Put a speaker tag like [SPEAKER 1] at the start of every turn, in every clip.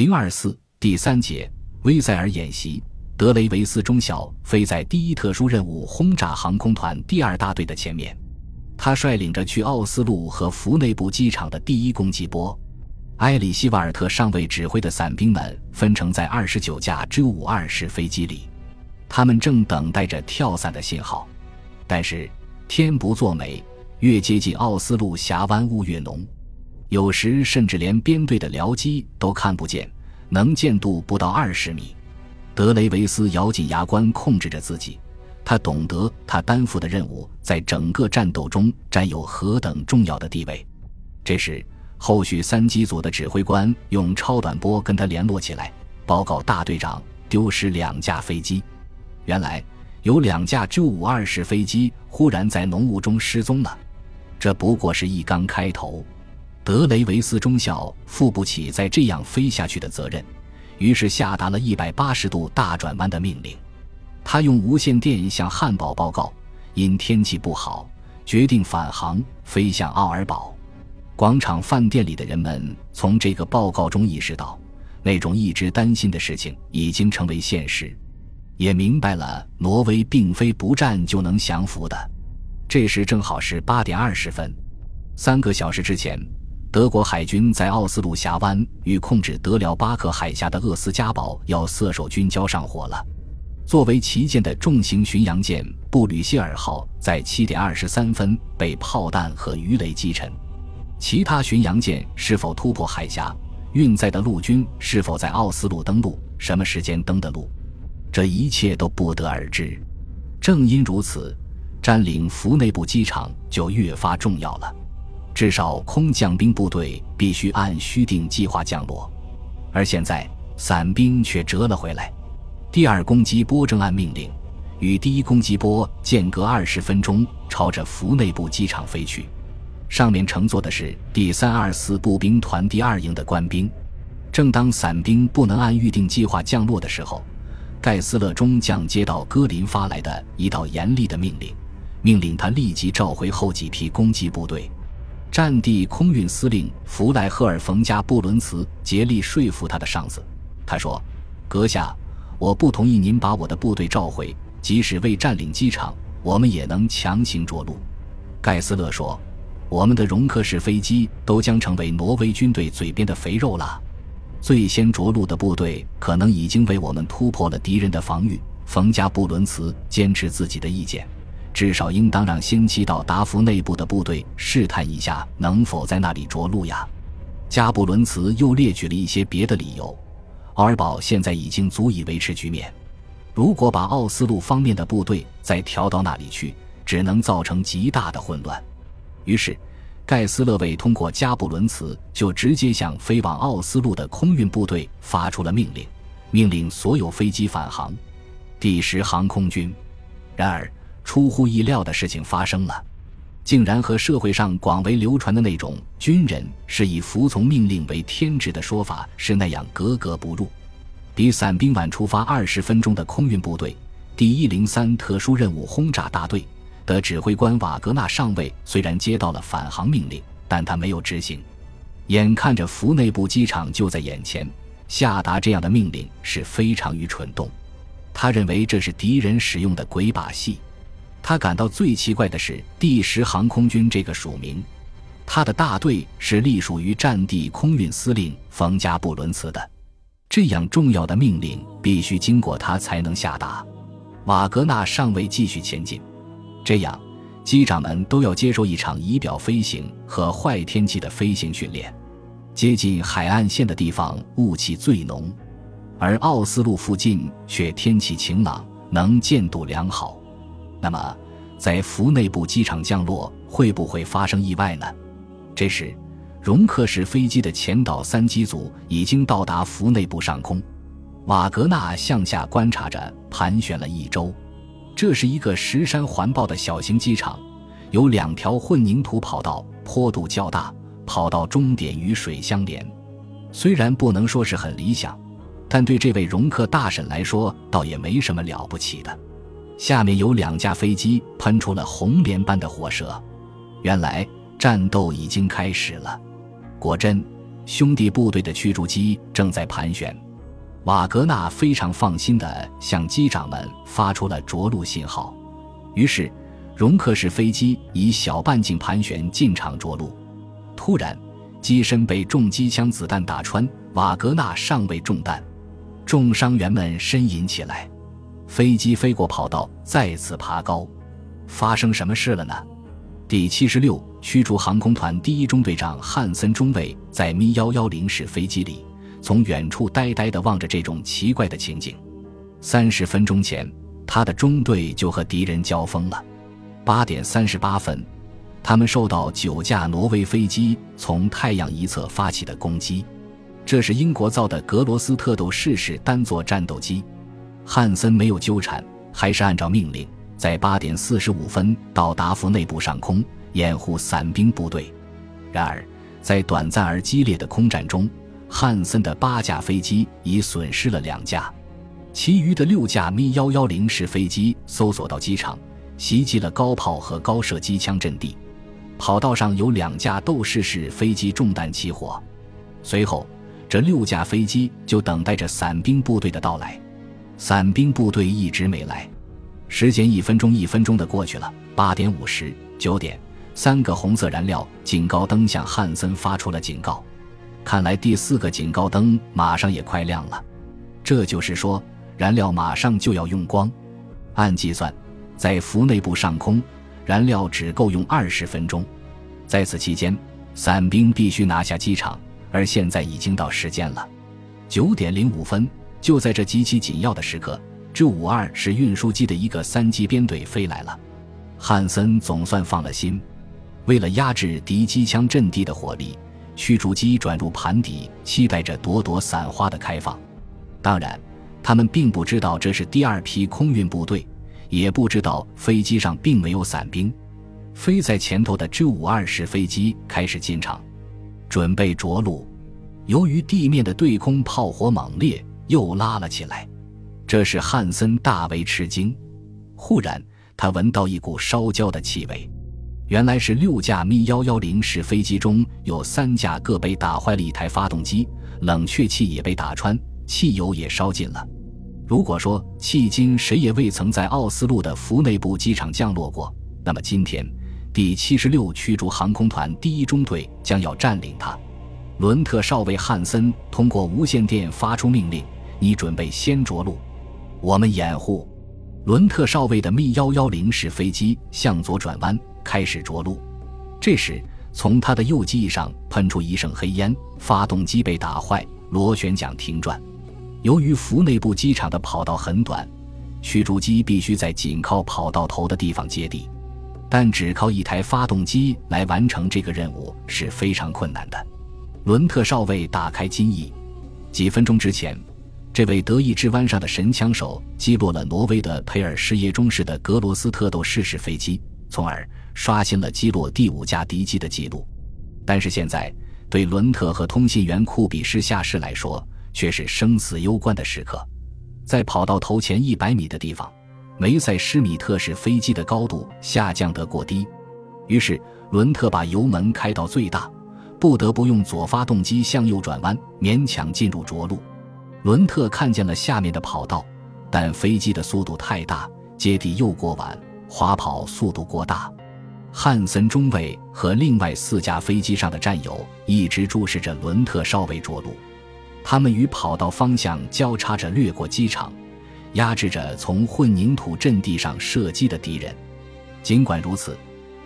[SPEAKER 1] 零二四第三节威塞尔演习，德雷维斯中校飞在第一特殊任务轰炸航空团第二大队的前面，他率领着去奥斯陆和福内部机场的第一攻击波。埃里希瓦尔特上尉指挥的伞兵们分成在二十九架 J 五二式飞机里，他们正等待着跳伞的信号。但是天不作美，越接近奥斯陆峡湾雾越浓。有时甚至连编队的僚机都看不见，能见度不到二十米。德雷维斯咬紧牙关控制着自己，他懂得他担负的任务在整个战斗中占有何等重要的地位。这时，后续三机组的指挥官用超短波跟他联络起来，报告大队长丢失两架飞机。原来有两架 J 五二式飞机忽然在浓雾中失踪了。这不过是一刚开头。德雷维斯中校负不起再这样飞下去的责任，于是下达了一百八十度大转弯的命令。他用无线电向汉堡报告，因天气不好，决定返航飞向奥尔堡。广场饭店里的人们从这个报告中意识到，那种一直担心的事情已经成为现实，也明白了挪威并非不战就能降服的。这时正好是八点二十分，三个小时之前。德国海军在奥斯陆峡湾与控制德辽巴克海峡的厄斯加堡要塞守军交上火了。作为旗舰的重型巡洋舰布吕歇尔号在七点二十三分被炮弹和鱼雷击沉。其他巡洋舰是否突破海峡？运载的陆军是否在奥斯陆登陆？什么时间登的陆？这一切都不得而知。正因如此，占领福内部机场就越发重要了。至少空降兵部队必须按虚定计划降落，而现在伞兵却折了回来。第二攻击波正按命令，与第一攻击波间隔二十分钟，朝着福内部机场飞去。上面乘坐的是第三二四步兵团第二营的官兵。正当伞兵不能按预定计划降落的时候，盖斯勒中将接到戈林发来的一道严厉的命令，命令他立即召回后几批攻击部队。战地空运司令弗莱赫尔·冯·加布伦茨竭力说服他的上司。他说：“阁下，我不同意您把我的部队召回，即使未占领机场，我们也能强行着陆。”盖斯勒说：“我们的容克式飞机都将成为挪威军队嘴边的肥肉了。最先着陆的部队可能已经为我们突破了敌人的防御。”冯·加布伦茨坚持自己的意见。至少应当让先期到达福内部的部队试探一下能否在那里着陆呀。加布伦茨又列举了一些别的理由。奥尔堡现在已经足以维持局面，如果把奥斯陆方面的部队再调到那里去，只能造成极大的混乱。于是，盖斯勒韦通过加布伦茨就直接向飞往奥斯陆的空运部队发出了命令，命令所有飞机返航。第十航空军。然而。出乎意料的事情发生了，竟然和社会上广为流传的那种军人是以服从命令为天职的说法是那样格格不入。比伞兵晚出发二十分钟的空运部队第一零三特殊任务轰炸大队的指挥官瓦格纳上尉虽然接到了返航命令，但他没有执行。眼看着福内部机场就在眼前，下达这样的命令是非常愚蠢动。他认为这是敌人使用的鬼把戏。他感到最奇怪的是第十航空军这个署名，他的大队是隶属于战地空运司令冯加布伦茨的，这样重要的命令必须经过他才能下达。瓦格纳尚未继续前进，这样机长们都要接受一场仪表飞行和坏天气的飞行训练。接近海岸线的地方雾气最浓，而奥斯陆附近却天气晴朗，能见度良好。那么，在福内部机场降落会不会发生意外呢？这时，容克式飞机的前导三机组已经到达福内部上空。瓦格纳向下观察着，盘旋了一周。这是一个石山环抱的小型机场，有两条混凝土跑道，坡度较大，跑道终点与水相连。虽然不能说是很理想，但对这位容克大婶来说，倒也没什么了不起的。下面有两架飞机喷出了红莲般的火舌，原来战斗已经开始了。果真，兄弟部队的驱逐机正在盘旋。瓦格纳非常放心地向机长们发出了着陆信号，于是容克式飞机以小半径盘旋进场着陆。突然，机身被重机枪子弹打穿，瓦格纳尚未中弹，重伤员们呻吟起来。飞机飞过跑道，再次爬高。发生什么事了呢？第七十六驱逐航空团第一中队长汉森中尉在咪幺幺零式飞机里。从远处呆呆地望着这种奇怪的情景。三十分钟前，他的中队就和敌人交锋了。八点三十八分，他们受到九架挪威飞机从太阳一侧发起的攻击。这是英国造的格罗斯特斗士式单座战斗机。汉森没有纠缠，还是按照命令，在八点四十五分到达福内部上空掩护伞兵部队。然而，在短暂而激烈的空战中，汉森的八架飞机已损失了两架，其余的六架咪幺幺零式飞机搜索到机场，袭击了高炮和高射机枪阵地。跑道上有两架斗士式飞机中弹起火，随后这六架飞机就等待着伞兵部队的到来。伞兵部队一直没来，时间一分钟一分钟的过去了。八点五十九点，三个红色燃料警告灯向汉森发出了警告。看来第四个警告灯马上也快亮了，这就是说燃料马上就要用光。按计算，在福内部上空，燃料只够用二十分钟。在此期间，伞兵必须拿下机场，而现在已经到时间了，九点零五分。就在这极其紧要的时刻，G 五二式运输机的一个三机编队飞来了。汉森总算放了心，为了压制敌机枪阵地的火力。驱逐机转入盘底，期待着朵朵伞花的开放。当然，他们并不知道这是第二批空运部队，也不知道飞机上并没有伞兵。飞在前头的 G 五二式飞机开始进场，准备着陆。由于地面的对空炮火猛烈，又拉了起来。这使汉森大为吃惊。忽然，他闻到一股烧焦的气味。原来是六架咪幺幺零式飞机中有三架各被打坏了一台发动机，冷却器也被打穿，汽油也烧尽了。如果说迄今谁也未曾在奥斯陆的福内部机场降落过，那么今天第七十六驱逐航空团第一中队将要占领它。伦特少尉汉森通过无线电发出命令：“你准备先着陆，我们掩护。”伦特少尉的咪幺幺零式飞机向左转弯。开始着陆，这时从他的右机翼上喷出一声黑烟，发动机被打坏，螺旋桨停转。由于福内部机场的跑道很短，驱逐机必须在紧靠跑道头的地方接地，但只靠一台发动机来完成这个任务是非常困难的。伦特少尉打开机翼，几分钟之前，这位德意志湾上的神枪手击落了挪威的佩尔施耶中式的格罗斯特斗士式飞机，从而。刷新了击落第五架敌机的记录，但是现在对伦特和通信员库比施下士来说却是生死攸关的时刻。在跑道头前一百米的地方，梅塞施米特式飞机的高度下降得过低，于是伦特把油门开到最大，不得不用左发动机向右转弯，勉强进入着陆。伦特看见了下面的跑道，但飞机的速度太大，接地又过晚，滑跑速度过大。汉森中尉和另外四架飞机上的战友一直注视着伦特少尉着陆，他们与跑道方向交叉着掠过机场，压制着从混凝土阵地上射击的敌人。尽管如此，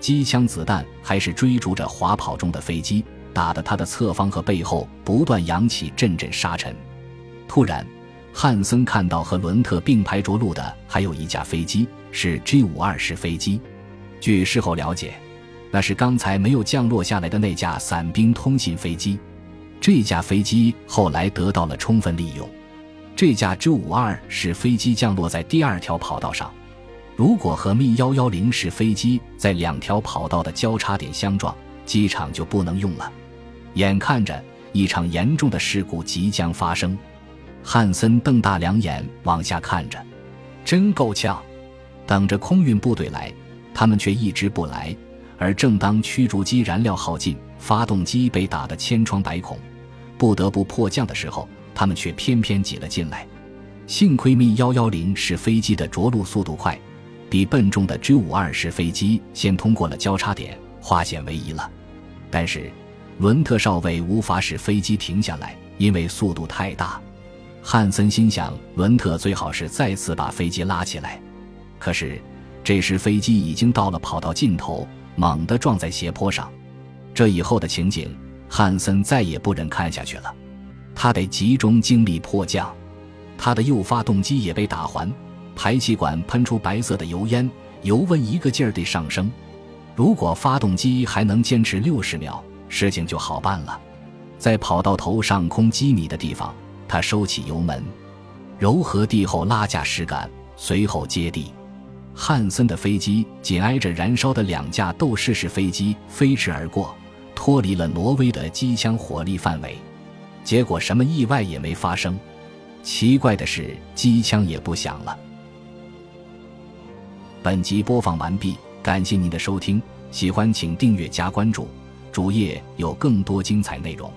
[SPEAKER 1] 机枪子弹还是追逐着滑跑中的飞机，打得他的侧方和背后不断扬起阵阵沙尘。突然，汉森看到和伦特并排着陆的还有一架飞机，是 G 五二式飞机。据事后了解，那是刚才没有降落下来的那架伞兵通信飞机。这架飞机后来得到了充分利用。这架 G 五二式飞机降落在第二条跑道上。如果和 M 幺幺零式飞机在两条跑道的交叉点相撞，机场就不能用了。眼看着一场严重的事故即将发生，汉森瞪大两眼往下看着，真够呛，等着空运部队来。他们却一直不来，而正当驱逐机燃料耗尽，发动机被打得千疮百孔，不得不迫降的时候，他们却偏偏挤了进来。幸亏密幺幺零是飞机的着陆速度快，比笨重的 G 五二式飞机先通过了交叉点，化险为夷了。但是，伦特少尉无法使飞机停下来，因为速度太大。汉森心想，伦特最好是再次把飞机拉起来。可是，这时飞机已经到了跑道尽头，猛地撞在斜坡上。这以后的情景，汉森再也不忍看下去了，他得集中精力迫降。他的右发动机也被打环，排气管喷出白色的油烟，油温一个劲儿地上升。如果发动机还能坚持六十秒，事情就好办了。在跑道头上空几米的地方，他收起油门，柔和地后拉架实杆，随后接地。汉森的飞机紧挨着燃烧的两架斗士式飞机飞驰而过，脱离了挪威的机枪火力范围，结果什么意外也没发生。奇怪的是，机枪也不响了。本集播放完毕，感谢您的收听，喜欢请订阅加关注，主页有更多精彩内容。